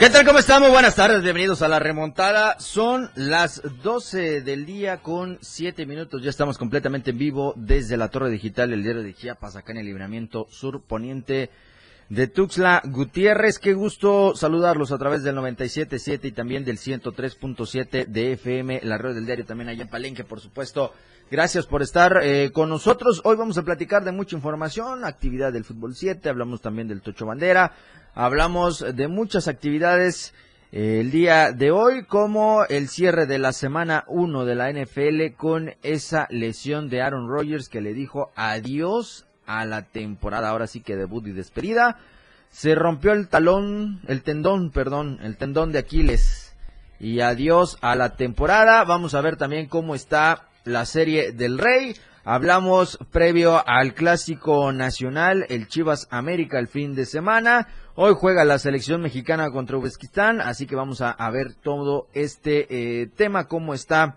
¿Qué tal? ¿Cómo estamos? Buenas tardes, bienvenidos a la remontada. Son las 12 del día con 7 minutos. Ya estamos completamente en vivo desde la Torre Digital del Diario de Chiapas, acá en el libramiento sur poniente de Tuxla Gutiérrez. Qué gusto saludarlos a través del 97.7 y también del 103.7 de FM, la red del diario también allá en Palenque, por supuesto. Gracias por estar eh, con nosotros. Hoy vamos a platicar de mucha información, actividad del fútbol 7, hablamos también del Tocho Bandera, hablamos de muchas actividades eh, el día de hoy, como el cierre de la semana 1 de la NFL con esa lesión de Aaron Rodgers que le dijo adiós a la temporada, ahora sí que debut y despedida. Se rompió el talón, el tendón, perdón, el tendón de Aquiles. Y adiós a la temporada. Vamos a ver también cómo está la serie del Rey. Hablamos previo al clásico nacional, el Chivas América el fin de semana. Hoy juega la selección mexicana contra Uzbekistán, así que vamos a, ver todo este eh, tema, cómo está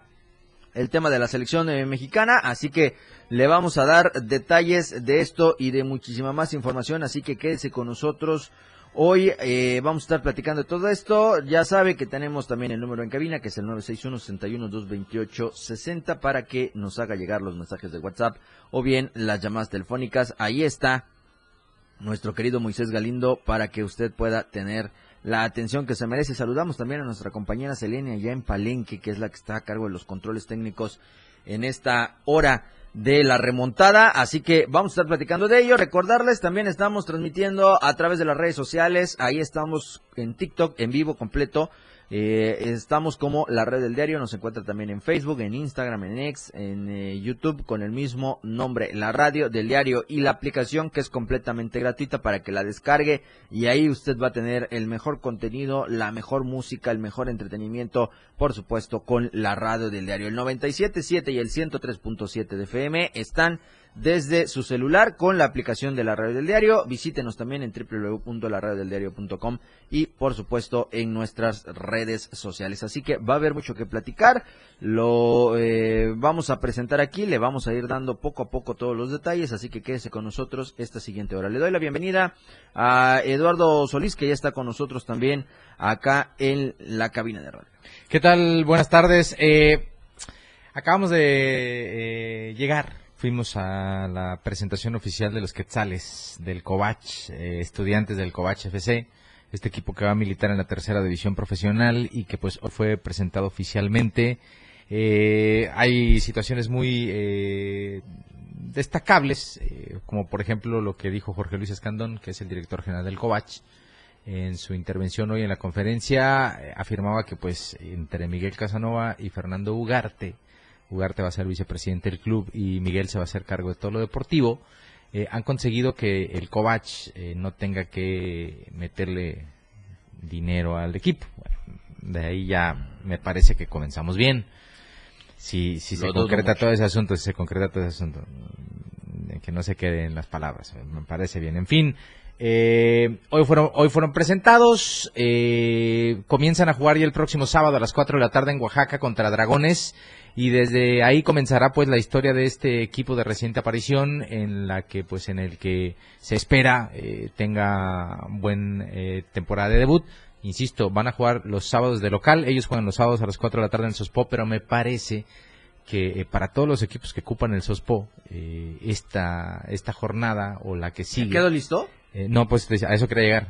el tema de la selección eh, mexicana. Así que le vamos a dar detalles de esto y de muchísima más información, así que quédese con nosotros Hoy eh, vamos a estar platicando de todo esto. Ya sabe que tenemos también el número en cabina, que es el 961-61-228-60, para que nos haga llegar los mensajes de WhatsApp o bien las llamadas telefónicas. Ahí está nuestro querido Moisés Galindo para que usted pueda tener la atención que se merece. Saludamos también a nuestra compañera Selenia ya en Palenque, que es la que está a cargo de los controles técnicos en esta hora de la remontada, así que vamos a estar platicando de ello. Recordarles, también estamos transmitiendo a través de las redes sociales, ahí estamos en TikTok en vivo completo eh, estamos como la red del diario, nos encuentra también en Facebook, en Instagram, en X, en eh, YouTube con el mismo nombre, la radio del diario y la aplicación que es completamente gratuita para que la descargue y ahí usted va a tener el mejor contenido, la mejor música, el mejor entretenimiento, por supuesto con la radio del diario. El 97.7 y el 103.7 de FM están desde su celular con la aplicación de la radio del diario. Visítenos también en www.laradiodeldiario.com y por supuesto en nuestras redes sociales. Así que va a haber mucho que platicar. Lo eh, vamos a presentar aquí, le vamos a ir dando poco a poco todos los detalles, así que quédese con nosotros esta siguiente hora. Le doy la bienvenida a Eduardo Solís, que ya está con nosotros también acá en la cabina de radio. ¿Qué tal? Buenas tardes. Eh, acabamos de eh, llegar fuimos a la presentación oficial de los Quetzales del Covach, eh, estudiantes del Covach FC, este equipo que va a militar en la tercera división profesional y que pues fue presentado oficialmente. Eh, hay situaciones muy eh, destacables, como por ejemplo lo que dijo Jorge Luis Escandón, que es el director general del Covach, en su intervención hoy en la conferencia afirmaba que pues entre Miguel Casanova y Fernando Ugarte Ugarte va a ser vicepresidente del club y Miguel se va a hacer cargo de todo lo deportivo, eh, han conseguido que el Kovac eh, no tenga que meterle dinero al equipo. de ahí ya me parece que comenzamos bien. Si, si se concreta todo ese asunto, si se concreta todo ese asunto, que no se quede en las palabras, me parece bien. En fin, eh, hoy fueron hoy fueron presentados, comienzan a jugar ya el próximo sábado a las 4 de la tarde en Oaxaca contra Dragones y desde ahí comenzará pues la historia de este equipo de reciente aparición en la que pues en el que se espera eh, tenga buen eh, temporada de debut insisto van a jugar los sábados de local ellos juegan los sábados a las 4 de la tarde en Sospo pero me parece que eh, para todos los equipos que ocupan el Sospo esta esta jornada o la que sigue ¿Quedó listo? No, pues a eso quería llegar.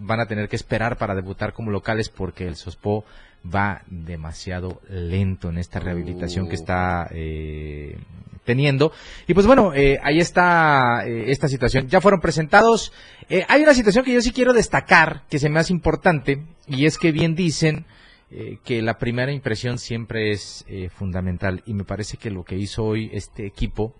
van a tener que esperar para debutar como locales porque el Sospo va demasiado lento en esta rehabilitación que está eh, teniendo. Y pues bueno, eh, ahí está eh, esta situación. Ya fueron presentados. hay una situación que yo sí quiero destacar, que se me hace importante, y es que bien dicen que la primera impresión siempre es fundamental. Y me parece que lo que hizo hoy este equipo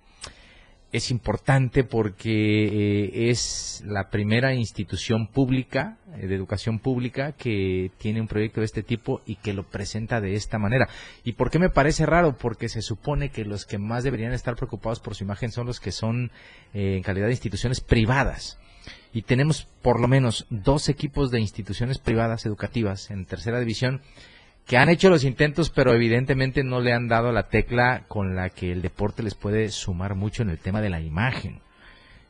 es importante porque eh, es la primera institución pública, eh, de educación pública, que tiene un proyecto de este tipo y que lo presenta de esta manera. ¿Y por qué me parece raro? Porque se supone que los que más deberían estar preocupados por su imagen son los que son eh, en calidad de instituciones privadas. Y tenemos por lo menos dos equipos de instituciones privadas educativas en tercera división que han hecho los intentos, pero evidentemente no le han dado la tecla con la que el deporte les puede sumar mucho en el tema de la imagen.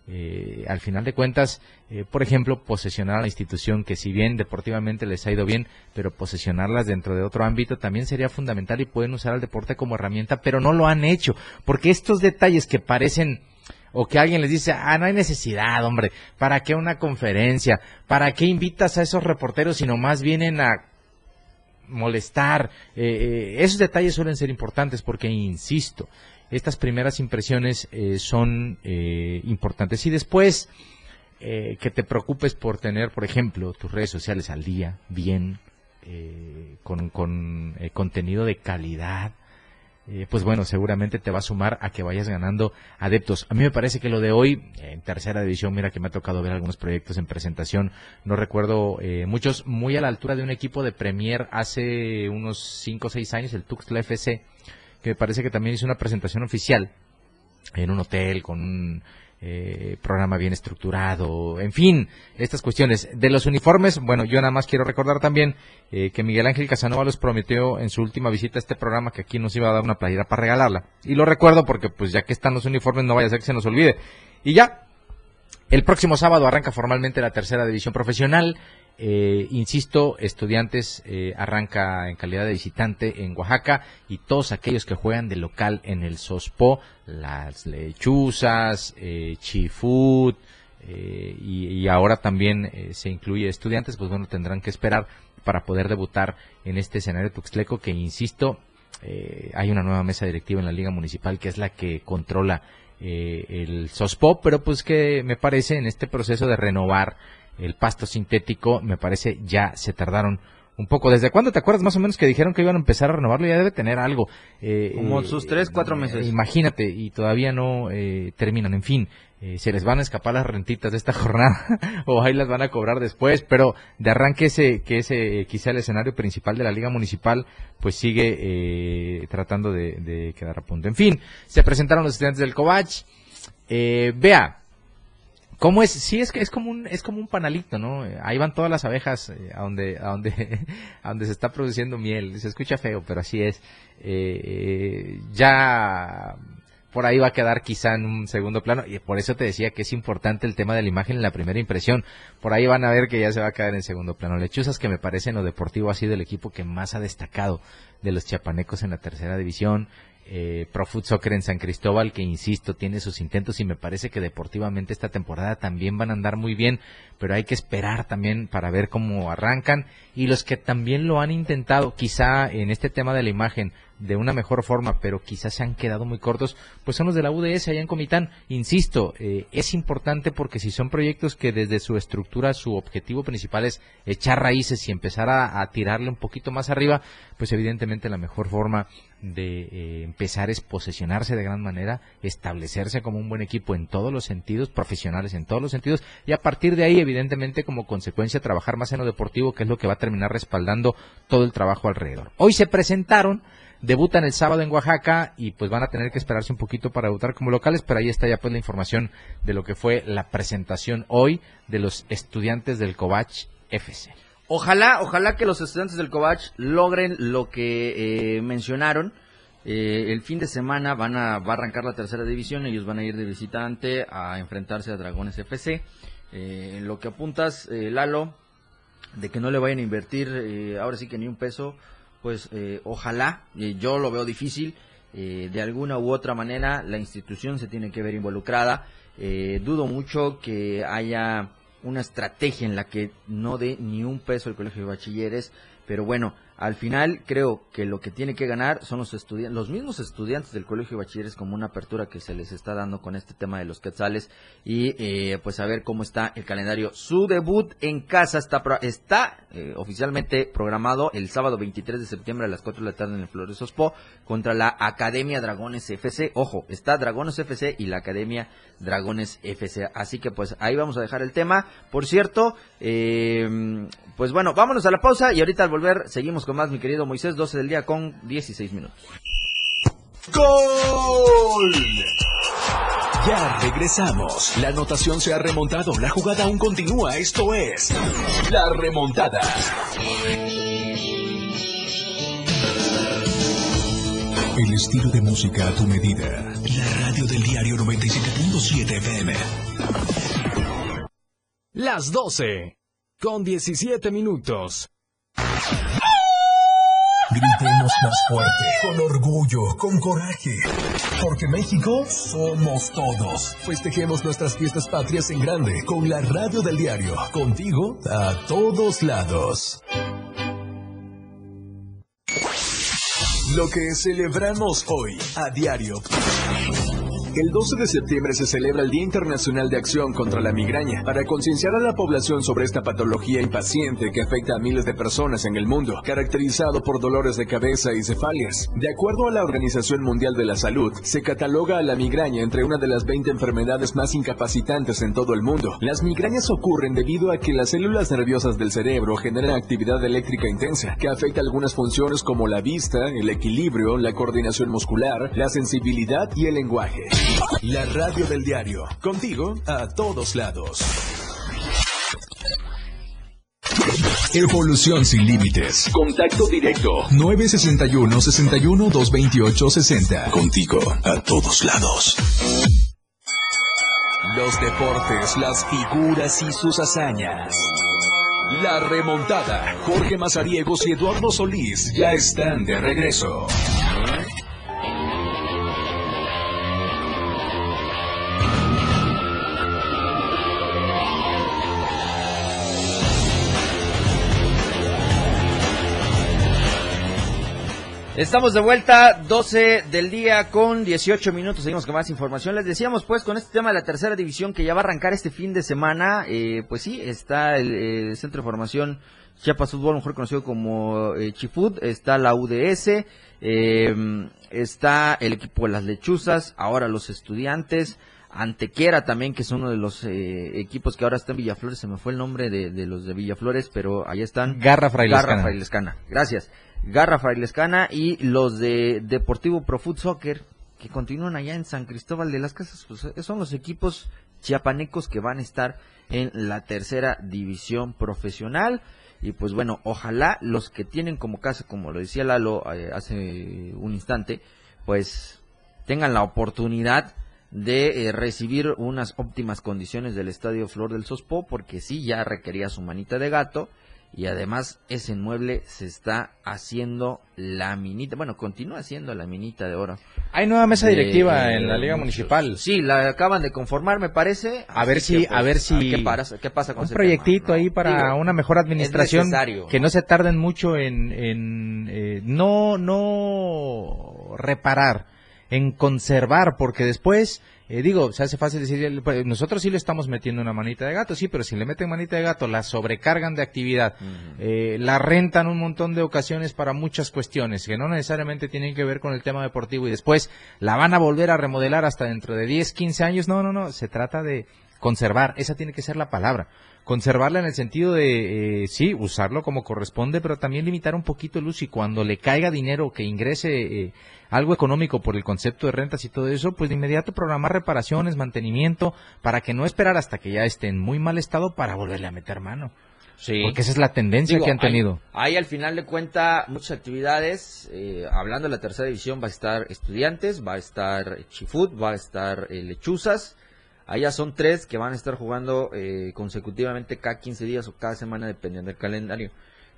Eh, al final de cuentas, eh, por ejemplo, posesionar a la institución que si bien deportivamente les ha ido bien, pero posesionarlas dentro de otro ámbito también sería fundamental y pueden usar al deporte como herramienta, pero no lo han hecho, porque estos detalles que parecen o que alguien les dice, ah, no hay necesidad, hombre, ¿para qué una conferencia? ¿Para qué invitas a esos reporteros si nomás vienen a molestar. Eh, eh, esos detalles suelen ser importantes porque, insisto, estas primeras impresiones eh, son importantes. Y después, que te preocupes por tener, por ejemplo, tus redes sociales al día, bien, con, con contenido de calidad, eh, pues bueno, seguramente te va a sumar a que vayas ganando adeptos. A mí me parece que lo de hoy, en tercera división, mira que me ha tocado ver algunos proyectos en presentación, no recuerdo eh, muchos, muy a la altura de un equipo de Premier hace unos 5 o 6 años, el Tuxtla FC, que me parece que también hizo una presentación oficial en un hotel con un eh, programa bien estructurado, en fin, estas cuestiones. De los uniformes, bueno, yo nada más quiero recordar también eh, que Miguel Ángel Casanova los prometió en su última visita a este programa que aquí nos iba a dar una playera para regalarla. Y lo recuerdo porque pues ya que están los uniformes no vaya a ser que se nos olvide. Y ya, el próximo sábado arranca formalmente la tercera división profesional. Eh, insisto, estudiantes eh, arranca en calidad de visitante en Oaxaca y todos aquellos que juegan de local en el Sospo, las lechuzas, eh, Chifut eh, y, ahora también se incluye estudiantes, pues bueno, tendrán que esperar para poder debutar en este escenario tuxtleco que, insisto, hay una nueva mesa directiva en la Liga Municipal que es la que controla el SOSPO, pero pues que me parece en este proceso de renovar el pasto sintético, me parece ya se tardaron un poco. ¿Desde cuándo te acuerdas más o menos que dijeron que iban a empezar a renovarlo? Ya debe tener algo. Eh, Como eh, sus tres, cuatro meses. imagínate, y todavía no eh, terminan. En fin, se les van a escapar las rentitas de esta jornada o ahí las van a cobrar después, pero de arranque ese, que ese quizá el escenario principal de la Liga Municipal, pues sigue tratando de, de, quedar a punto. En fin, se presentaron los estudiantes del Covach. vea, ¿Cómo es? Sí, es que es como un, es como un panalito, ¿no? Ahí van todas las abejas eh, a donde, a donde, a donde se está produciendo miel. Se escucha feo, pero así es. Eh, eh, ya por ahí va a quedar quizá en un segundo plano y por eso te decía que es importante el tema de la imagen en la primera impresión. Por ahí van a ver que ya se va a quedar en segundo plano. Lechuzas que me parece en lo deportivo ha sido el equipo que más ha destacado de los chiapanecos en la tercera división eh, Pro Foot Soccer en San Cristóbal, que insisto, tiene sus intentos y me parece que deportivamente esta temporada también van a andar muy bien, pero hay que esperar también para ver cómo arrancan. Y los que también lo han intentado, quizá en este tema de la imagen, de una mejor forma, pero quizás se han quedado muy cortos, pues son los de la UDS allá en Comitán. Insisto, eh, es importante porque si son proyectos que desde su estructura su objetivo principal es echar raíces y empezar a, tirarle un poquito más arriba, pues evidentemente la mejor forma de eh, empezar es posesionarse de gran manera, establecerse como un buen equipo en todos los sentidos, profesionales en todos los sentidos, y a partir de ahí, evidentemente, como consecuencia, trabajar más en lo deportivo, que es lo que va a terminar respaldando todo el trabajo alrededor. Hoy se presentaron debutan el sábado en Oaxaca y pues van a tener que esperarse un poquito para debutar como locales, pero ahí está ya pues la información de lo que fue la presentación hoy de los estudiantes del Covach FC. Ojalá, ojalá que los estudiantes del Covach logren lo que eh, mencionaron. Eh, el fin de semana van a, va a arrancar la tercera división, ellos van a ir de visitante a enfrentarse a Dragones FC. Eh, en lo que apuntas, Lalo, de que no le vayan a invertir ahora sí que ni un peso pues ojalá, yo lo veo difícil, de alguna u otra manera la institución se tiene que ver involucrada. dudo mucho que haya una estrategia en la que no dé ni un peso el colegio de bachilleres, pero bueno, al final creo que lo que tiene que ganar son los estudiantes, los mismos estudiantes del colegio de bachilleres como una apertura que se les está dando con este tema de los quetzales y eh, pues a ver cómo está el calendario. Su debut en casa está, está eh, oficialmente programado el sábado 23 de septiembre a las 4 de la tarde en el Flores Ospo contra la Academia Dragones FC. Ojo, está Dragones FC y la Academia Dragones FC. Así que pues ahí vamos a dejar el tema. Por cierto, eh, pues bueno, vámonos a la pausa y ahorita al volver seguimos con más, mi querido Moisés, 12 del día con 16 minutos. ¡Gol! Ya regresamos. La anotación se ha remontado. La jugada aún continúa. Esto es La Remontada. El estilo de música a tu medida. La radio del diario 97.7 FM. Las 12 con 17 minutos. Más fuerte, con orgullo, con coraje. Porque México somos todos. Festejemos nuestras fiestas patrias en grande con la radio del diario. Contigo a todos lados. Lo que celebramos hoy a diario. El 12 de septiembre se celebra el Día Internacional de Acción contra la Migraña para concienciar a la población sobre esta patología impaciente que afecta a miles de personas en el mundo, caracterizado por dolores de cabeza y cefalias. De acuerdo a la Organización Mundial de la Salud, se cataloga a la migraña entre una de las 20 enfermedades más incapacitantes en todo el mundo. Las migrañas ocurren debido a que las células nerviosas del cerebro generan actividad eléctrica intensa, que afecta algunas funciones como la vista, el equilibrio, la coordinación muscular, la sensibilidad y el lenguaje. La radio del diario. Contigo a todos lados. Evolución sin límites. Contacto directo. 961 61 228 60. Contigo a todos lados. Los deportes, las figuras y sus hazañas. La remontada. Jorge Mazariegos y Eduardo Solís ya están de regreso. Estamos de vuelta, 12 del día con 18 minutos. Seguimos con más información. Les decíamos, pues, con este tema de la tercera división que ya va a arrancar este fin de semana. Eh, pues sí, está el, Centro de Formación Chiapas Fútbol, mejor conocido como eh, Chifut. Está la UDS. Eh, está el equipo de las lechuzas. Ahora los estudiantes. Antequera también, que es uno de los eh, equipos que ahora está en Villaflores. Se me fue el nombre de, de los de Villaflores, pero ahí están. Garra Frailescana. Garra Frailescana. Gracias. Garra Frailescana y los de Deportivo Pro Foot Soccer que continúan allá en San Cristóbal de las Casas, pues eh, son los equipos chiapanecos que van a estar en la tercera división profesional. Y pues bueno, ojalá los que tienen como casa, como lo decía Lalo eh, hace un instante, pues tengan la oportunidad de eh, recibir unas óptimas condiciones del Estadio Flor del Sospo, porque sí ya requería su manita de gato y además ese inmueble se está haciendo la minita, bueno, continúa siendo la minita de oro. Hay nueva mesa directiva en la Liga Municipal. Sí, la acaban de conformar, me parece. A ver si, a ver pues, si ¿qué, pasa, qué pasa con un proyectito ahí para una mejor administración que no se tarden mucho en, en eh, no no reparar, en conservar, porque después eh, digo, se hace fácil decir, pues, nosotros sí le estamos metiendo una manita de gato, sí, pero si le meten manita de gato, la sobrecargan de actividad, eh, la rentan un montón de ocasiones para muchas cuestiones que no necesariamente tienen que ver con el tema deportivo y después la van a volver a remodelar hasta dentro de 10, 15 años. No, no, no, se trata de conservar, esa tiene que ser la palabra conservarla en el sentido de, eh, sí, usarlo como corresponde, pero también limitar un poquito el uso y cuando le caiga dinero que ingrese eh, algo económico por el concepto de rentas y todo eso, pues de inmediato programar reparaciones, mantenimiento, para que no esperar hasta que ya esté en muy mal estado para volverle a meter mano. Sí. Porque esa es la tendencia que han tenido. Ahí, al final de cuenta muchas actividades. Eh, hablando de la tercera división va a estar estudiantes, va a estar Chifut, va a estar lechuzas Allá son tres que van a estar jugando eh, consecutivamente cada 15 días o cada semana, dependiendo del calendario.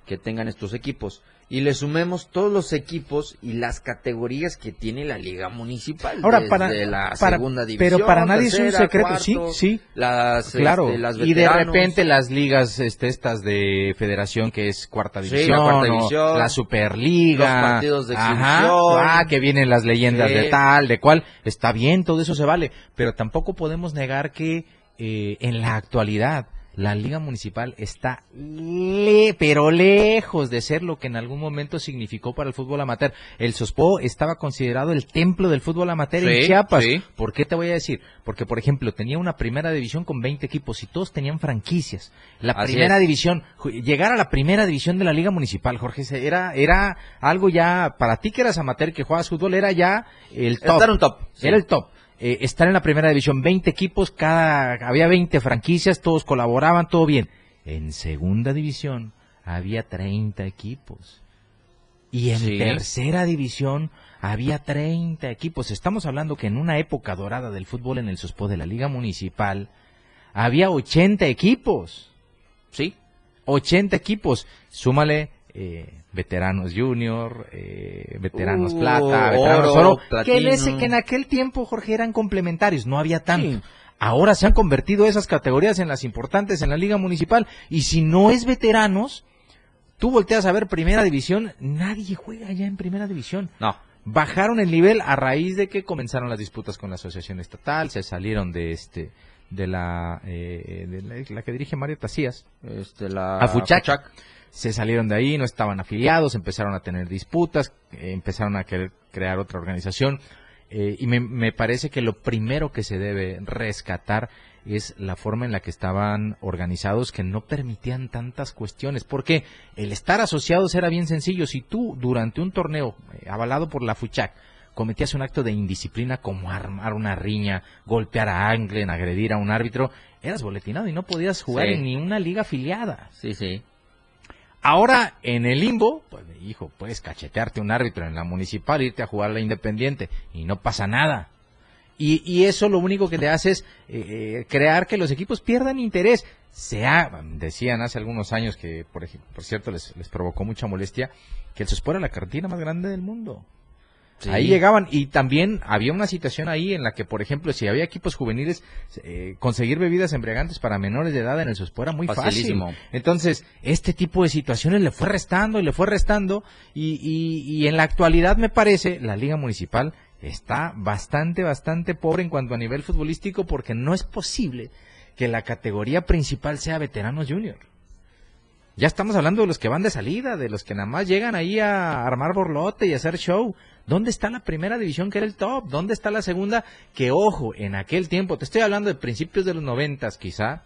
Que tengan estos equipos. Y le sumemos todos los equipos y las categorías que tiene la liga municipal. Ahora, para, la para, segunda división, pero para nadie es un secreto, sí, sí, las, claro. este, las y de repente las ligas, este, estas de federación que es cuarta Sí, división, la cuarta o división, la superliga, los partidos de Ajá, ah, que vienen las leyendas Sí. de tal, de cual, está bien, todo eso se vale, pero tampoco podemos negar que eh, en la actualidad la liga municipal está le, pero lejos de ser lo que en algún momento significó para el fútbol amateur. El Sospo estaba considerado el templo del fútbol amateur en Chiapas. sí. ¿Por qué te voy a decir? Porque, por ejemplo, tenía una primera división con 20 equipos y todos tenían franquicias. La Así primera es. división, llegar a la primera división de la Liga Municipal, Jorge, era, era algo ya, para ti que eras amateur, que jugabas fútbol, era ya el top. Estar un top. sí. Era el top. Eh, estar en la primera división, 20 equipos, cada, había 20 franquicias, todos colaboraban, todo bien. En segunda división había 30 equipos. Y en Sí. tercera división había 30 equipos. Estamos hablando que en una época dorada del fútbol en el Sospo de la Liga Municipal había 80 equipos. Sí, 80 equipos. Súmale eh, veteranos junior, eh, veteranos Uh, plata, veteranos oro, oro, que en, ese- que en aquel tiempo, Jorge, eran complementarios, no había tanto. Sí. Ahora se han convertido esas categorías en las importantes en la liga municipal y si no es veteranos, tú volteas a ver primera división, nadie juega ya en primera división no. bajaron el nivel a raíz de que comenzaron las disputas con la asociación estatal, se salieron de este de la, eh, de la, la que dirige Mario Tacías, Este, la A Fuchac. Se salieron de ahí, no estaban afiliados, empezaron a tener disputas, eh, empezaron a querer crear otra organización eh, y me, me parece que lo primero que se debe rescatar es la forma en la que estaban organizados que no permitían tantas cuestiones, porque el estar asociados era bien sencillo, si tú durante un torneo eh, avalado por la FUCHAC cometías un acto de indisciplina como armar una riña, golpear a Anglen, agredir a un árbitro, eras boletinado y no podías jugar Sí. en ni una liga afiliada. Sí, sí. Ahora, en el limbo, pues, hijo, puedes cachetearte un árbitro en la municipal, irte a jugar a la independiente y no pasa nada. Y, y eso lo único que te hace es eh, eh, crear que los equipos pierdan interés. Se ha, decían hace algunos años que, por, ej- por cierto, les, les provocó mucha molestia, que el Sospor era la carretera más grande del mundo. Sí. Ahí llegaban y también había una situación ahí en la que, por ejemplo, si había equipos juveniles, eh, conseguir bebidas embriagantes para menores de edad en el Sospo era muy Facilísimo. fácil. Entonces, este tipo de situaciones le fue restando y le fue restando y, y, y en la actualidad me parece la Liga Municipal está bastante, bastante pobre en cuanto a nivel futbolístico porque no es posible que la categoría principal sea veteranos junior. Ya estamos hablando de los que van de salida, de los que nada más llegan ahí a armar borlote y hacer show. ¿Dónde está la primera división que era el top? ¿Dónde está la segunda? Que ojo, en aquel tiempo, te estoy hablando de principios de los noventas quizá,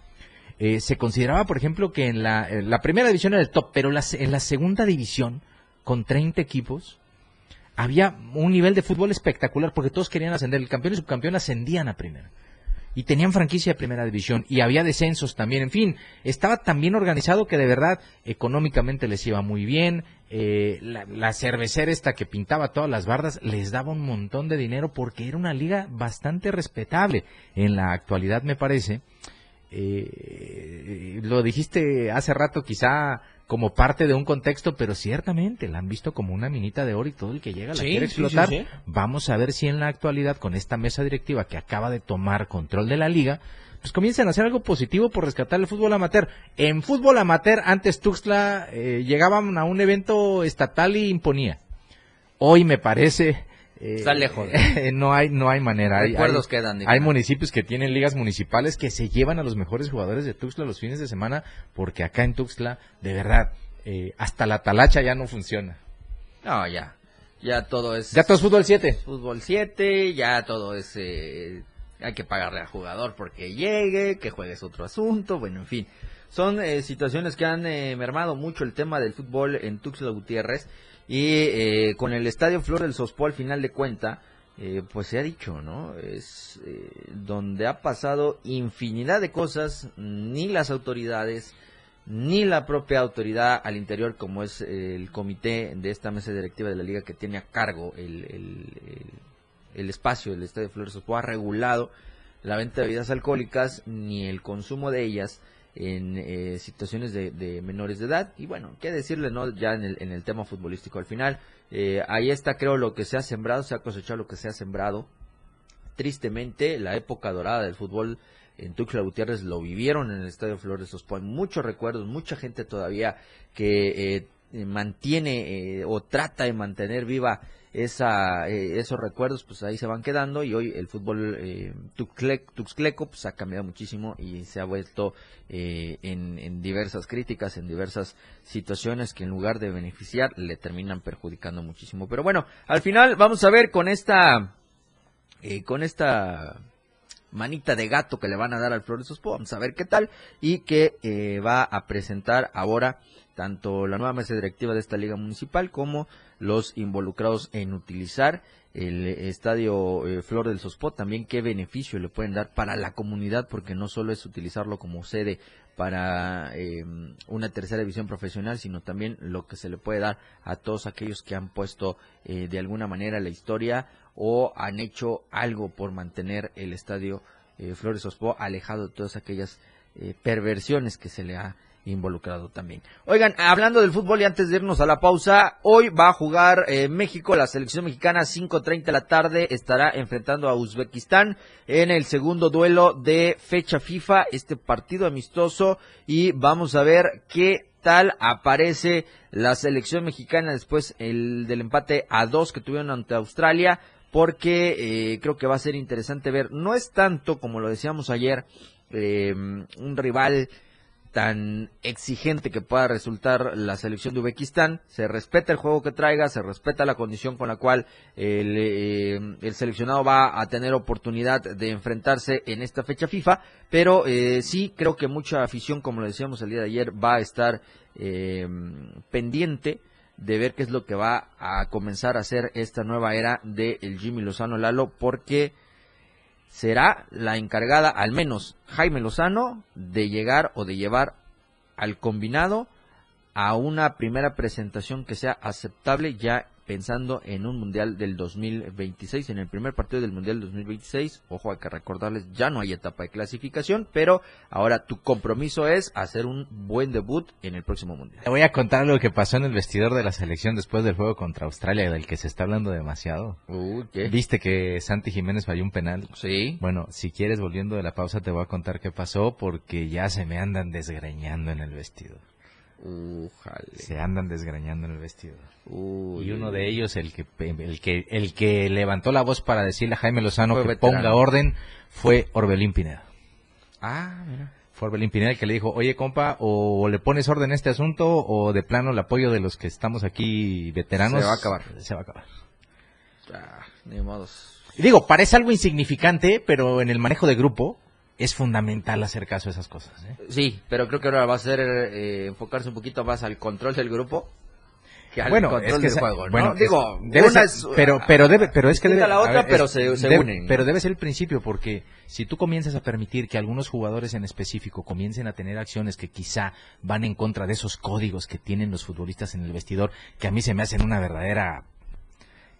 eh, se consideraba, por ejemplo, que en la, la primera división era el top, pero en la segunda división, con 30 equipos, había un nivel de fútbol espectacular porque todos querían ascender. El campeón y subcampeón ascendían a primera. Y tenían franquicia de primera división. Y había descensos también. En fin, estaba tan bien organizado que de verdad económicamente les iba muy bien. Eh, la, la cervecera esta que pintaba todas las bardas les daba un montón de dinero porque era una liga bastante respetable. En la actualidad me parece eh, lo dijiste hace rato quizá como parte de un contexto, pero ciertamente la han visto como una minita de oro y todo el que llega la Sí, quiere sí, explotar. sí. Vamos a ver si en la actualidad con esta mesa directiva que acaba de tomar control de la liga, pues comiencen a hacer algo positivo por rescatar el fútbol amateur. En fútbol amateur antes Tuxtla eh, llegaban a un evento estatal y imponía. Hoy me parece eh, Está lejos. no hay no hay manera. Hay- Recuerdos hay- quedan, hay municipios que tienen ligas municipales que se llevan a los mejores jugadores de Tuxtla los fines de semana porque acá en Tuxtla, de verdad, eh, hasta la talacha ya no funciona. No, ya. Ya todo es... Ya todo es fútbol 7. Fútbol 7, ya todo es... eh, hay que pagarle al jugador porque llegue, que juegue es otro asunto, bueno, en fin. Son eh, situaciones que han eh, mermado mucho el tema del fútbol en Tuxtla Gutiérrez y eh, con el Estadio Flor del Sospó al final de cuenta, eh, pues se ha dicho, ¿no? Es eh, donde ha pasado infinidad de cosas, ni las autoridades, ni la propia autoridad al interior, como es eh, el comité de esta mesa directiva de la liga que tiene a cargo el, el- el- el espacio del Estadio Flores Sospo ha regulado la venta de bebidas alcohólicas ni el consumo de ellas en eh, situaciones de, de, menores de edad. Y bueno, qué decirle, ¿no? Ya en el, en el tema futbolístico al final. Eh, ahí está, creo, lo que se ha sembrado, se ha cosechado lo que se ha sembrado. Tristemente, la época dorada del fútbol en Tuxtla Gutiérrez lo vivieron en el Estadio Flores Sospoy. Muchos recuerdos, mucha gente todavía que eh, mantiene eh, o trata de mantener viva esa, eh, esos recuerdos, pues ahí se van quedando y hoy el fútbol eh, tuxcleco pues ha cambiado muchísimo y se ha vuelto en, en diversas críticas, en diversas situaciones que en lugar de beneficiar le terminan perjudicando muchísimo. Pero bueno, al final vamos a ver con esta, con esta manita de gato que le van a dar al Flores Sospo, vamos a ver qué tal y que va a presentar ahora tanto la nueva mesa directiva de esta liga municipal como los involucrados en utilizar el estadio eh, Flor del Sospot, también qué beneficio le pueden dar para la comunidad, porque no solo es utilizarlo como sede para eh, una tercera división profesional, sino también lo que se le puede dar a todos aquellos que han puesto eh, de alguna manera la historia o han hecho algo por mantener el estadio Flores Sospot alejado de todas aquellas perversiones que se le ha involucrado también. Oigan, hablando del fútbol y antes de irnos a la pausa, hoy va a jugar eh, México, la selección mexicana, 5.30 de la tarde, estará enfrentando a Uzbekistán en el segundo duelo de fecha FIFA, este partido amistoso, y vamos a ver qué tal aparece la selección mexicana después el, del empate a dos que tuvieron ante Australia, porque eh, creo que va a ser interesante ver, no es tanto como lo decíamos ayer, eh, un rival tan exigente que pueda resultar la selección de Uzbekistán. Se respeta el juego que traiga, se respeta la condición con la cual el, eh, el seleccionado va a tener oportunidad de enfrentarse en esta fecha FIFA, pero eh, sí creo que mucha afición, como lo decíamos el día de ayer, va a estar eh, pendiente de ver qué es lo que va a comenzar a hacer esta nueva era de el Jimmy Lozano Lalo, porque será la encargada, al menos Jaime Lozano, de llegar o de llevar al combinado a una primera presentación que sea aceptable ya pensando en un Mundial del 2026, en el primer partido del Mundial 2026. Ojo, hay que recordarles, ya no hay etapa de clasificación, pero ahora tu compromiso es hacer un buen debut en el próximo Mundial. Te voy a contar lo que pasó en el vestidor de la selección después del juego contra Australia, del que se está hablando demasiado. ¿Viste que Santi Jiménez falló un penal? Sí. Bueno, si quieres, volviendo de la pausa, te voy a contar qué pasó, porque ya se me andan desgreñando en el vestidor. Se andan desgrañando en el vestido. y uno de ellos, el que, el que, el que levantó la voz para decirle a Jaime Lozano que ponga orden, fue Orbelín Pineda. Ah, mira. Fue Orbelín Pineda el que le dijo, oye compa, o le pones orden a este asunto, o de plano el apoyo de los que estamos aquí veteranos. Se va a acabar. Se va a acabar. Ah, ni modos. Digo, parece algo insignificante, pero en el manejo de grupo, es fundamental hacer caso a esas cosas. ¿eh? Sí, pero creo que ahora va a ser eh, enfocarse un poquito más al control del grupo que al bueno, control del juego. Bueno, digo, pero pero debe, pero es que debe, la otra, pero se, unen. Pero debe ser el principio porque si tú comienzas a permitir que algunos jugadores en específico comiencen a tener acciones que quizá van en contra de esos códigos que tienen los futbolistas en el vestidor, que a mí se me hacen una verdadera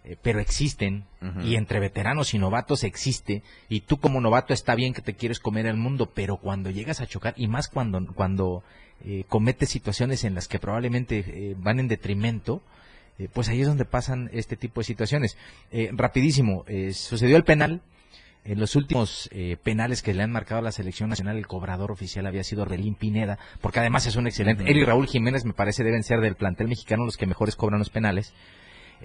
eh, pero existen. Y entre veteranos y novatos existe. Y tú como novato está bien que te quieres comer el mundo pero cuando llegas a chocar y más cuando cuando eh, cometes situaciones en las que probablemente eh, van en detrimento pues ahí es donde pasan este tipo de situaciones. Rapidísimo sucedió el penal. En los últimos penales que le han marcado a la selección nacional, el cobrador oficial había sido Relín Pineda, porque además es un excelente. Él y Raúl Jiménez me parece deben ser del plantel mexicano los que mejores cobran los penales.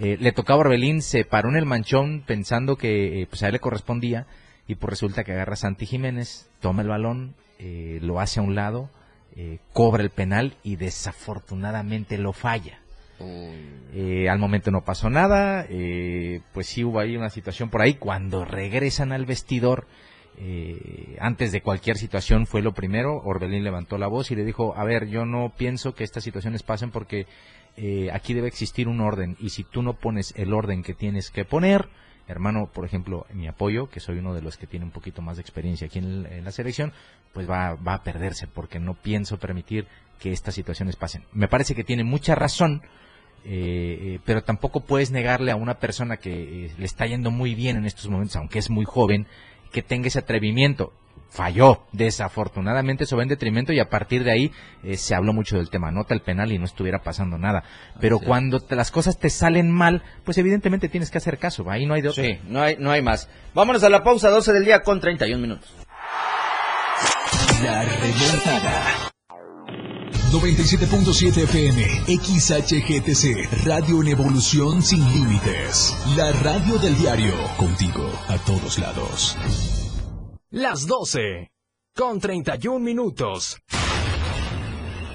Eh, le tocaba a Orbelín, se paró en el manchón pensando que eh, pues a él le correspondía y pues resulta que agarra a Santi Jiménez, toma el balón, eh, lo hace a un lado, cobra el penal y desafortunadamente lo falla. al momento no pasó nada, pues sí hubo ahí una situación por ahí. Cuando regresan al vestidor, antes de cualquier situación fue lo primero, Orbelín levantó la voz y le dijo, a ver, yo no pienso que estas situaciones pasen porque eh, aquí debe existir un orden y si tú no pones el orden que tienes que poner, hermano, por ejemplo, mi apoyo, que soy uno de los que tiene un poquito más de experiencia aquí en, la selección, pues va, va, a perderse porque no pienso permitir que estas situaciones pasen. Me parece que tiene mucha razón, eh, eh, pero tampoco puedes negarle a una persona que le está yendo muy bien en estos momentos, aunque es muy joven, que tenga ese atrevimiento falló. Desafortunadamente eso va en detrimento y a partir de ahí eh, se habló mucho del tema. Nota el penal y no estuviera pasando nada. Pero cuando te- las cosas te salen mal, pues evidentemente tienes que hacer caso. Ahí no hay de otro. Sí, no hay, no hay más. Vámonos a la pausa 12 del día con 31 minutos. La remontada. 97.7 FM, XHGTC, Radio en Evolución Sin Límites. La radio del diario, contigo a todos lados. Las 12. Con 31 minutos.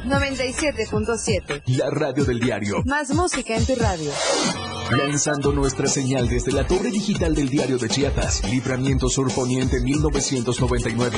97.7. La radio del diario, Más música en tu radio. lanzando nuestra señal desde la torre digital del diario de Chiapas, Libramiento Sur Poniente 1999.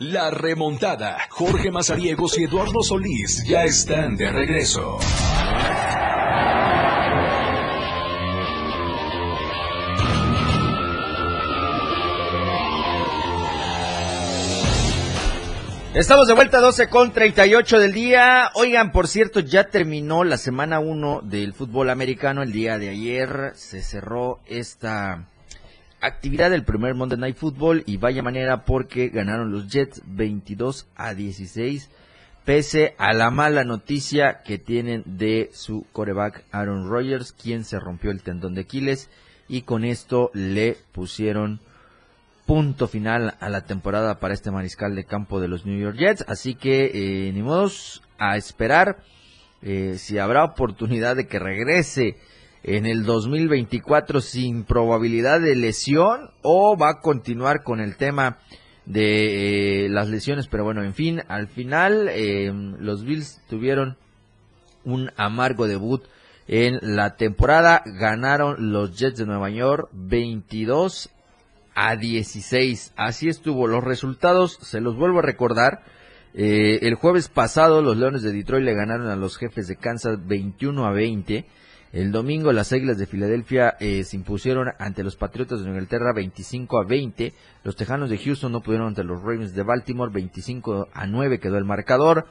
La remontada. Jorge Mazariegos y Eduardo Solís ya están de regreso. Estamos de vuelta 12 con 38 del día. Oigan, por cierto, ya terminó la semana 1 del fútbol americano. El día de ayer se cerró esta actividad del primer Monday Night Football y vaya manera porque ganaron los Jets 22 a 16 pese a la mala noticia que tienen de su coreback Aaron Rodgers, quien se rompió el tendón de Aquiles y con esto le pusieron punto final a la temporada para este mariscal de campo de los New York Jets. Así que eh, ni modos a esperar eh, si habrá oportunidad de que regrese en el 2024 sin probabilidad de lesión o va a continuar con el tema de eh, las lesiones. Pero bueno, en fin, al final eh, los Bills tuvieron un amargo debut en la temporada. Ganaron los Jets de Nueva York 22 a 16. Así estuvo. Los resultados, se los vuelvo a recordar. Eh, el jueves pasado los Leones de Detroit le ganaron a los jefes de Kansas 21 a 20. El domingo las Águilas de Filadelfia eh, se impusieron ante los Patriotas de Inglaterra 25 a 20. Los Tejanos de Houston no pudieron ante los Ravens de Baltimore 25 a 9 quedó el marcador.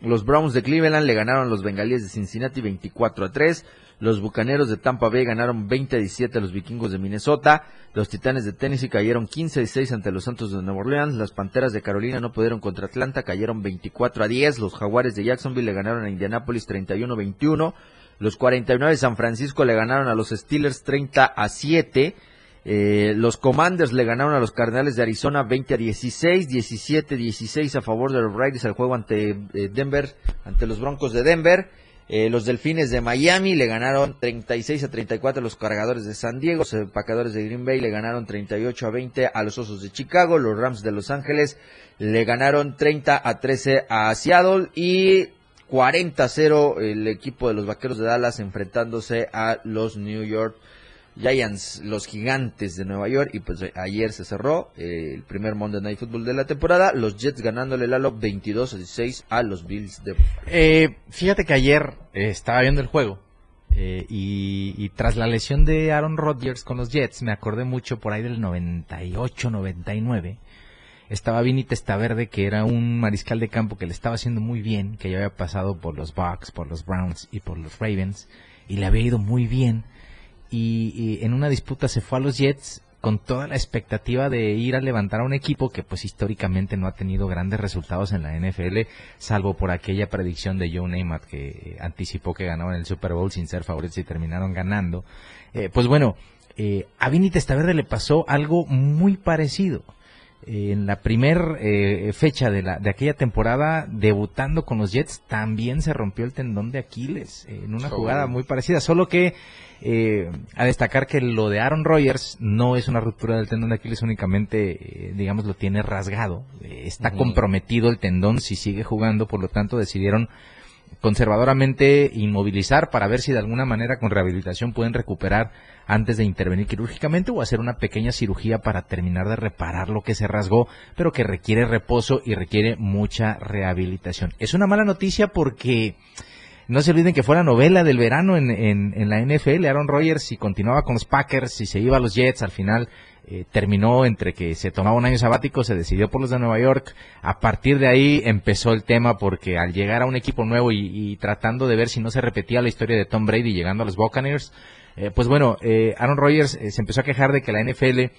Los Browns de Cleveland le ganaron a los Bengalíes de Cincinnati 24 a 3. Los Bucaneros de Tampa Bay ganaron 20 a 17 a los Vikingos de Minnesota. Los Titanes de Tennessee cayeron 15 a 16 ante los Santos de Nueva Orleans. Las Panteras de Carolina no pudieron contra Atlanta, cayeron 24 a 10. Los Jaguares de Jacksonville le ganaron a Indianapolis 31 a 21. Los 49 de San Francisco le ganaron a los Steelers 30 a 7. Eh, los Commanders le ganaron a los Cardenales de Arizona 20 a 16, 17 16 a favor de los Raiders al juego ante eh, Denver, ante los Broncos de Denver. Eh, los Delfines de Miami le ganaron 36 a 34 a los Cargadores de San Diego. Los Empacadores de Green Bay le ganaron 38 a 20 a los Osos de Chicago. Los Rams de Los Ángeles le ganaron 30 a 13 a Seattle. Y 40 a 0 el equipo de los Vaqueros de Dallas enfrentándose a los New York Giants, los gigantes de Nueva York. Y pues ayer se cerró eh, el primer Monday Night Football de la temporada. Los Jets ganándole el halo 22 a 16 a los Bills de... Eh, fíjate que ayer eh, estaba viendo el juego eh, y tras la lesión de Aaron Rodgers con los Jets, me acordé mucho por ahí del 98-99. Estaba Vinny Testaverde, que era un mariscal de campo que le estaba haciendo muy bien, que ya había pasado por los Bucks, por los Browns y por los Ravens, y le había ido muy bien. Y, en una disputa se fue a los Jets con toda la expectativa de ir a levantar a un equipo que pues históricamente no ha tenido grandes resultados en la NFL, salvo por aquella predicción de Joe Namath que anticipó que ganaban el Super Bowl sin ser favoritos y terminaron ganando. Eh, pues bueno, eh, a Vinny Testaverde le pasó algo muy parecido. En la primer eh, fecha de, la, de aquella temporada, debutando con los Jets, también se rompió el tendón de Aquiles eh, en una Oh. jugada muy parecida, solo que eh, a destacar que lo de Aaron Rodgers no es una ruptura del tendón de Aquiles, únicamente, eh, digamos, lo tiene rasgado. Eh, está comprometido el tendón si sigue jugando, por lo tanto decidieron conservadoramente inmovilizar para ver si de alguna manera con rehabilitación pueden recuperar antes de intervenir quirúrgicamente o hacer una pequeña cirugía para terminar de reparar lo que se rasgó, pero que requiere reposo y requiere mucha rehabilitación. Es una mala noticia porque no se olviden que fue la novela del verano en, en, en la NFL. Aaron Rodgers, si continuaba con los Packers, si se iba a los Jets, al final eh, terminó entre que se tomaba un año sabático, se decidió por los de Nueva York. A partir de ahí empezó el tema porque al llegar a un equipo nuevo y, tratando de ver si no se repetía la historia de Tom Brady llegando a los Buccaneers, eh, pues bueno, eh, Aaron Rodgers eh, se empezó a quejar de que la NFL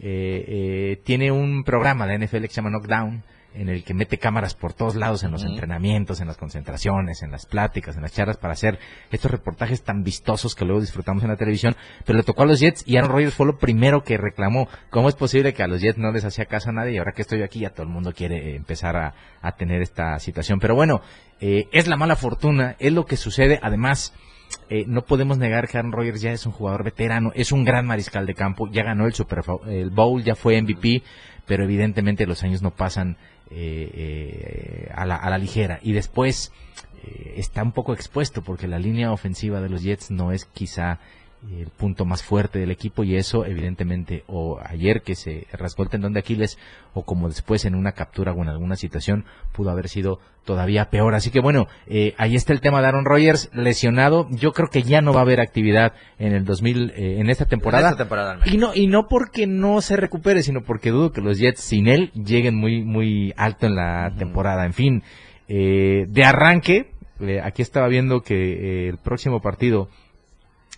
eh, eh, tiene un programa, la NFL que se llama Knockdown, en el que mete cámaras por todos lados en los entrenamientos, en las concentraciones, en las pláticas, en las charlas para hacer estos reportajes tan vistosos que luego disfrutamos en la televisión, pero le tocó a los Jets y Aaron Rodgers fue lo primero que reclamó. ¿Cómo es posible que a los Jets no les hacía caso a nadie y ahora que estoy aquí ya todo el mundo quiere eh, empezar a, a tener esta situación? Pero bueno, eh, es la mala fortuna, es lo que sucede. Además, eh, no podemos negar que Aaron Rodgers ya es un jugador veterano, es un gran mariscal de campo, ya ganó el Super el Bowl, ya fue MVP, pero evidentemente los años no pasan eh, eh, a, la, a la ligera. Y después eh, está un poco expuesto porque la línea ofensiva de los Jets no es quizá el punto más fuerte del equipo y eso evidentemente o ayer que se rasgó el tendón de Aquiles o como después en una captura o en alguna situación pudo haber sido todavía peor. Así que bueno, eh, ahí está el tema de Aaron Rodgers lesionado. Yo creo que ya no va a haber actividad en el 2000 eh, en esta temporada. En esta temporada, al menos. y no y no porque no se recupere, sino porque dudo que los Jets sin él lleguen muy muy alto en la temporada. En fin, eh, de arranque, eh, aquí estaba viendo que eh, el próximo partido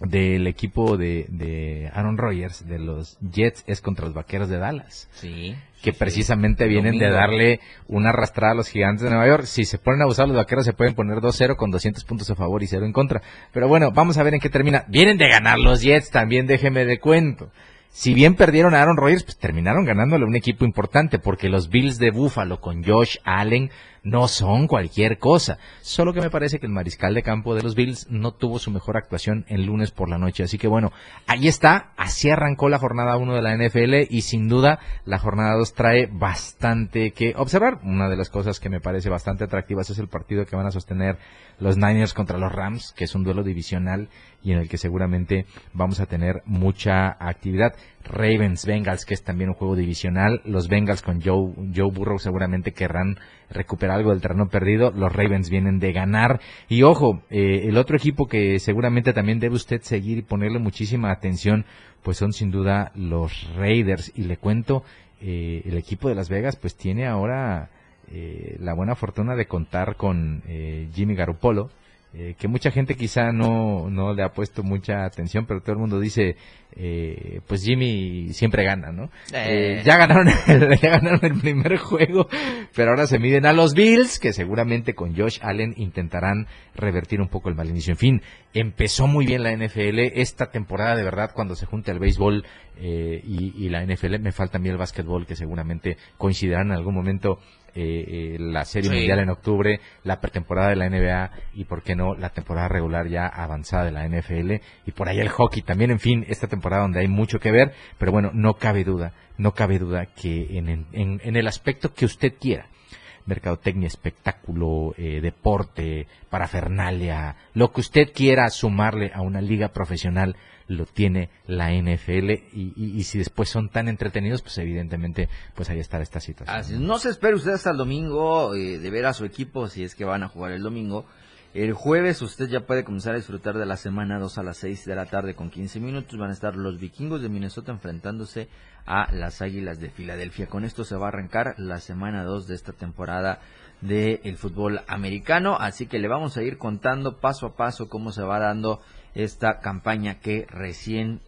del equipo de, de Aaron Rodgers, de los Jets, es contra los Vaqueros de Dallas, Sí. que precisamente vienen de darle una arrastrada a los Gigantes de Nueva York. Si se ponen a abusar los Vaqueros, se pueden poner 2-0 con 200 puntos a favor y 0 en contra. Pero bueno, vamos a ver en qué termina. Vienen de ganar los Jets, también déjeme de cuento. Si bien perdieron a Aaron Rodgers, pues terminaron ganándole a un equipo importante, porque los Bills de Buffalo con Josh Allen no son cualquier cosa. Solo que me parece que el mariscal de campo de los Bills no tuvo su mejor actuación el lunes por la noche. Así que bueno, ahí está. Así arrancó la jornada 1 de la NFL y sin duda la jornada 2 trae bastante que observar. Una de las cosas que me parece bastante atractivas es el partido que van a sostener los Niners contra los Rams, que es un duelo divisional y en el que seguramente vamos a tener mucha actividad. Ravens Bengals, que es también un juego divisional. Los Bengals con Joe, Joe Burrow seguramente querrán recuperar algo del terreno perdido. Los Ravens vienen de ganar. Y ojo, eh, el otro equipo que seguramente también debe usted seguir y ponerle muchísima atención, pues son sin duda los Raiders. Y le cuento, eh, el equipo de Las Vegas pues tiene ahora eh, la buena fortuna de contar con eh, Jimmy Garoppolo, eh, que mucha gente quizá no, no le ha puesto mucha atención, pero todo el mundo dice, eh, pues Jimmy siempre gana, ¿no? Eh. Eh, ya ganaron el, ya ganaron el primer juego, pero ahora se miden a los Bills, que seguramente con Josh Allen intentarán revertir un poco el mal inicio. En fin, empezó muy bien la NFL esta temporada, de verdad, cuando se junte el béisbol eh, y, y la NFL, me falta a mí el básquetbol, que seguramente coincidirán en algún momento eh, eh, la Serie Sí. Mundial en octubre, la pretemporada de la NBA y, por qué no, la temporada regular ya avanzada de la NFL y por ahí el hockey también, en fin, esta temporada donde hay mucho que ver, pero bueno, no cabe duda, no cabe duda que en, en, en el aspecto que usted quiera, mercadotecnia, espectáculo, eh, deporte, parafernalia, lo que usted quiera sumarle a una liga profesional, lo tiene la NFL y, y- y si después son tan entretenidos, pues evidentemente, pues ahí está esta situación. No se espere usted hasta el domingo eh, de ver a su equipo si es que van a jugar el domingo. El jueves usted ya puede comenzar a disfrutar de la semana 2 a las 6 de la tarde con 15 minutos. Van a estar los vikingos de Minnesota enfrentándose a las Águilas de Filadelfia. Con esto se va a arrancar la semana 2 de esta temporada del fútbol americano. Así que le vamos a ir contando paso a paso cómo se va dando esta campaña que recién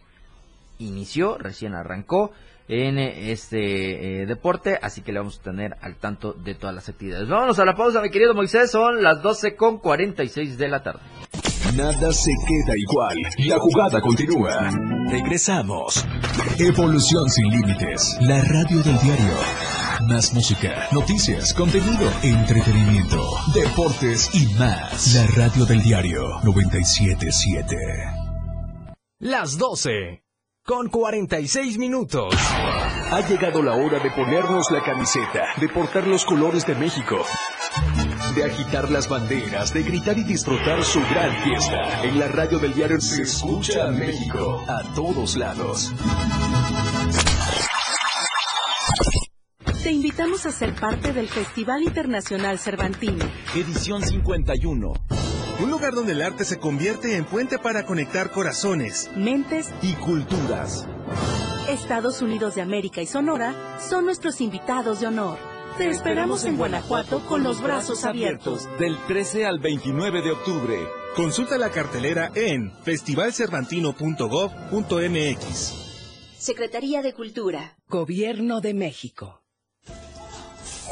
inició, recién arrancó en eh, este eh, deporte, así que le vamos a tener al tanto de todas las actividades. Vámonos a la pausa, mi querido Moisés, son las 12 con 46 de la tarde. Nada se queda igual. La jugada continúa. Regresamos. Evolución sin límites. La radio del diario. Más música, noticias, contenido, entretenimiento, deportes y más. La radio del diario 977. Las 12. Con 46 minutos. Ha llegado la hora de ponernos la camiseta, de portar los colores de México. de agitar las banderas, de gritar y disfrutar su gran fiesta. En la radio del diario se escucha a México a todos lados. Te invitamos a ser parte del Festival Internacional Cervantino. Edición 51. Un lugar donde el arte se convierte en puente para conectar corazones, Mentes, y culturas. Estados Unidos de América y Sonora son nuestros invitados de honor. Te esperamos en Guanajuato con los brazos abiertos. Del 13 al 29 de octubre. Consulta la cartelera en festivalcervantino.gov.mx. Secretaría de Cultura. Gobierno de México.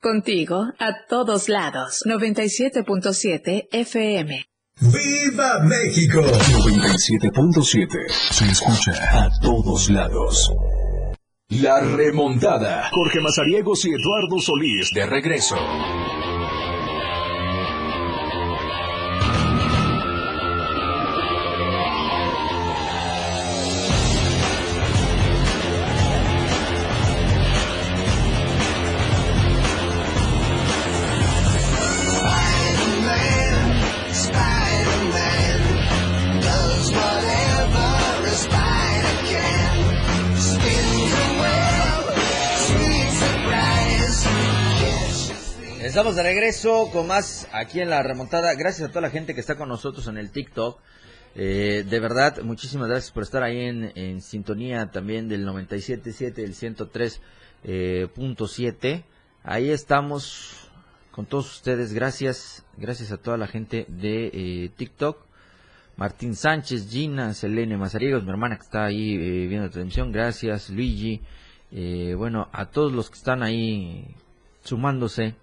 Contigo a todos lados. 97.7 FM. ¡Viva México! 97.7 se escucha a todos lados. La remontada. Jorge Mazariegos y Eduardo Solís de regreso. Estamos de regreso con más aquí en la remontada. Gracias a toda la gente que está con nosotros en el TikTok. Eh, de verdad, muchísimas gracias por estar ahí en, sintonía también del 97.7, del 103.7. ahí estamos con todos ustedes. Gracias, gracias a toda la gente de eh, TikTok. Martín Sánchez, Gina, Selene Mazariegos, mi hermana que está ahí eh, viendo la transmisión. Gracias, Luigi. Eh, bueno, a todos los que están ahí sumándose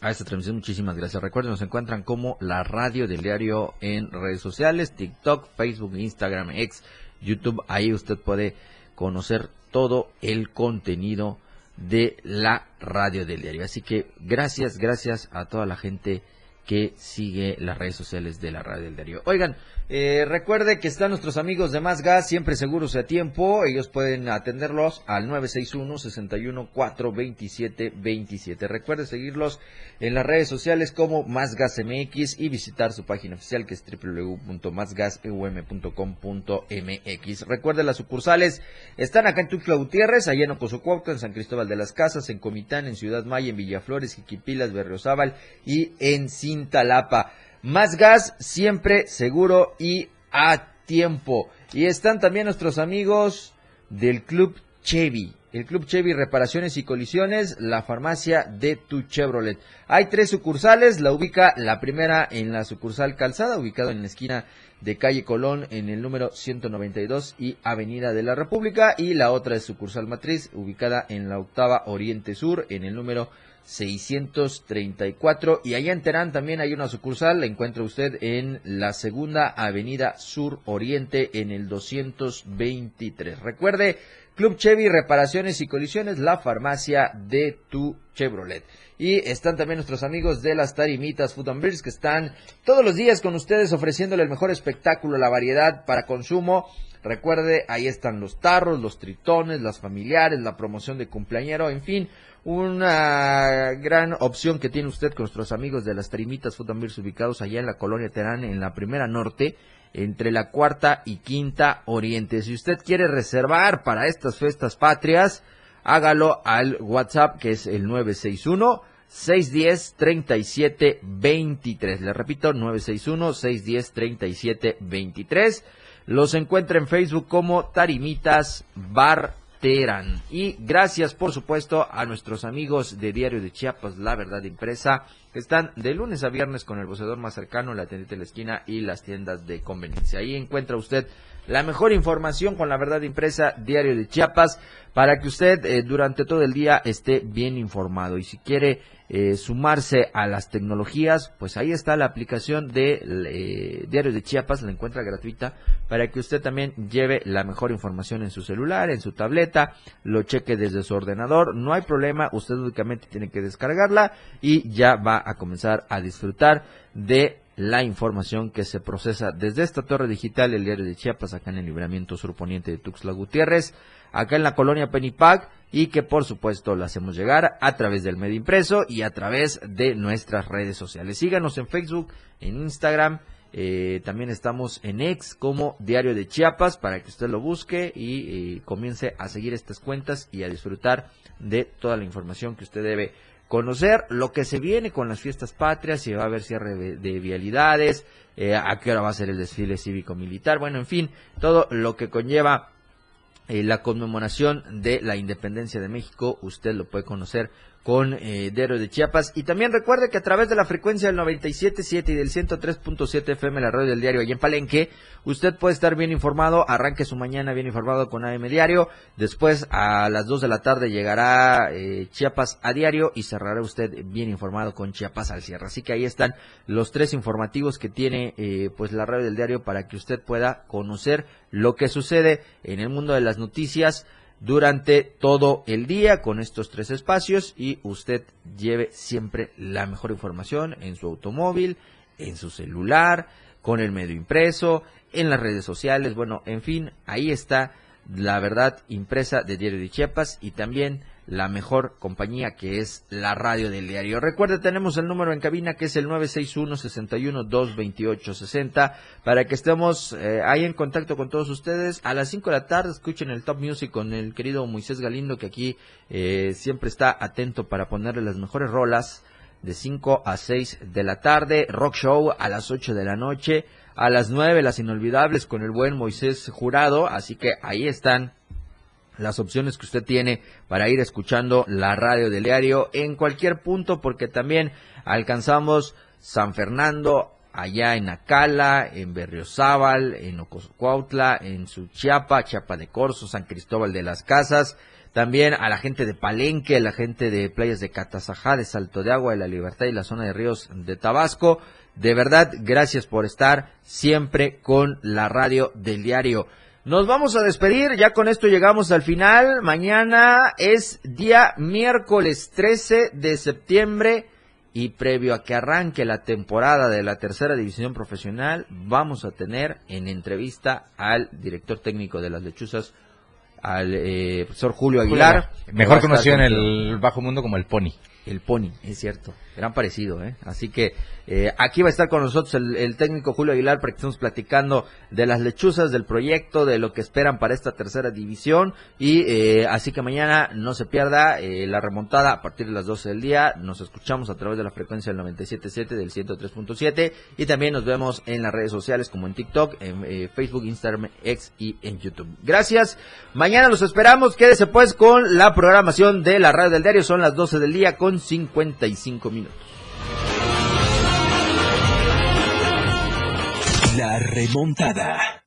a esta transmisión. Muchísimas gracias. Recuerden, nos encuentran como la radio del diario en redes sociales, TikTok, Facebook, Instagram, X, YouTube. Ahí usted puede conocer todo el contenido de la radio del diario. Así que gracias, gracias a toda la gente que sigue las redes sociales de la radio del diario. Oigan, eh, recuerde que están nuestros amigos de Más Gas, siempre seguros a tiempo. Ellos pueden atenderlos al 961-61-427-27. Recuerde seguirlos en las redes sociales como Más Gas MX y visitar su página oficial que es www.másgaseum.com.mx. Recuerde las sucursales están acá en Tuxtla Gutiérrez, allá en Ocosocuauhto, en San Cristóbal de las Casas, en Comitán, en Ciudad Maya, en Villaflores, Jiquipilas, Berriozábal y en Cintalapa. Más gas, siempre seguro y a tiempo. Y están también nuestros amigos del Club Chevy. El Club Chevy Reparaciones y Colisiones, la farmacia de tu Chevrolet. Hay tres sucursales, la ubica la primera en la sucursal Calzada, ubicado en la esquina de calle Colón en el número 192 y Avenida de la República, y la otra es sucursal matriz, ubicada en la octava Oriente Sur en el número 634 y allá en Terán también hay una sucursal, la encuentra usted en la segunda avenida sur oriente en el 223. Recuerde, Club Chevy, reparaciones y colisiones, la farmacia de tu Chevrolet. Y están también nuestros amigos de las Tarimitas Food and que están todos los días con ustedes ofreciéndole el mejor espectáculo, la variedad para consumo. Recuerde, ahí están los tarros, los tritones, las familiares, la promoción de cumpleañero, en fin, una gran opción que tiene usted con nuestros amigos de las Tarimitas Food ubicados allá en la colonia Terán, en la primera norte, entre la cuarta y quinta oriente. Si usted quiere reservar para estas fiestas patrias, hágalo al WhatsApp que es el 961 610 37 23. Le repito, 961 610 37 23. Los encuentra en Facebook como Tarimitas Bar Y gracias, por supuesto, a nuestros amigos de Diario de Chiapas, La Verdad Impresa, Están de lunes a viernes con el boceador más cercano, la tiendita de la esquina y las tiendas de conveniencia. Ahí encuentra usted la mejor información con la verdad impresa, Diario de Chiapas, para que usted eh, durante todo el día esté bien informado. Y si quiere eh, sumarse a las tecnologías, pues ahí está la aplicación de eh, Diario de Chiapas, la encuentra gratuita, para que usted también lleve la mejor información en su celular, en su tableta, lo cheque desde su ordenador, no hay problema, usted únicamente tiene que descargarla y ya va a comenzar a disfrutar de la información que se procesa desde esta torre digital, el diario de Chiapas, acá en el libramiento surponiente de Tuxtla Gutiérrez, acá en la colonia Penipac, y que por supuesto la hacemos llegar a través del medio impreso y a través de nuestras redes sociales. Síganos en Facebook, en Instagram, eh, también estamos en X como Diario de Chiapas para que usted lo busque y eh, comience a seguir estas cuentas y a disfrutar de toda la información que usted debe conocer lo que se viene con las fiestas patrias, si va a haber cierre de, vialidades, eh, a qué hora va a ser el desfile cívico-militar, bueno, en fin, todo lo que conlleva eh, la conmemoración de la independencia de México, usted lo puede conocer con eh, de Chiapas. Y también recuerde que a través de la frecuencia del 97.7 y del 103.7 FM, la radio del diario allí en Palenque, usted puede estar bien informado, arranque su mañana bien informado con AM Diario, después a las 2 de la tarde llegará eh, Chiapas a diario y cerrará usted bien informado con Chiapas al cierre. Así que ahí están los tres informativos que tiene eh, pues la radio del diario para que usted pueda conocer lo que sucede en el mundo de las noticias durante todo el día con estos tres espacios y usted lleve siempre la mejor información en su automóvil, en su celular, con el medio impreso, en las redes sociales, bueno, en fin, ahí está la verdad impresa de Diario de Chiapas y también la mejor compañía que es la radio del diario. Recuerde, tenemos el número en cabina que es el 961-61-228-60 para que estemos eh, ahí en contacto con todos ustedes. A las 5 de la tarde escuchen el Top Music con el querido Moisés Galindo que aquí eh, siempre está atento para ponerle las mejores rolas de 5 a 6 de la tarde. Rock Show a las 8 de la noche. A las 9 las inolvidables con el buen Moisés Jurado. Así que ahí están las opciones que usted tiene para ir escuchando la radio del diario en cualquier punto, porque también alcanzamos San Fernando, allá en Acala, en Berriozábal, en Ocoscuautla, en Suchiapa, Chiapa de Corzo, San Cristóbal de las Casas, también a la gente de Palenque, a la gente de playas de Catazajá, de Salto de Agua, de La Libertad y la zona de ríos de Tabasco. De verdad, gracias por estar siempre con la radio del diario. Nos vamos a despedir, ya con esto llegamos al final. Mañana es día miércoles 13 de septiembre y previo a que arranque la temporada de la tercera división profesional, vamos a tener en entrevista al director técnico de las lechuzas, al eh, profesor Julio Aguilar. Mejor conocido en el bajo mundo como el Pony. El Pony, es cierto. Gran parecido, ¿eh? Así que eh, aquí va a estar con nosotros el, técnico Julio Aguilar para que estemos platicando de las lechuzas, del proyecto, de lo que esperan para esta tercera división. Y eh, así que mañana no se pierda eh, la remontada a partir de las 12 del día. Nos escuchamos a través de la frecuencia del 97.7, del 103.7. Y también nos vemos en las redes sociales como en TikTok, en Facebook, Instagram, X y en YouTube. Gracias. Mañana los esperamos. Quédese pues con la programación de la radio del diario. Son las 12 del día con 55 minutos. La remontada.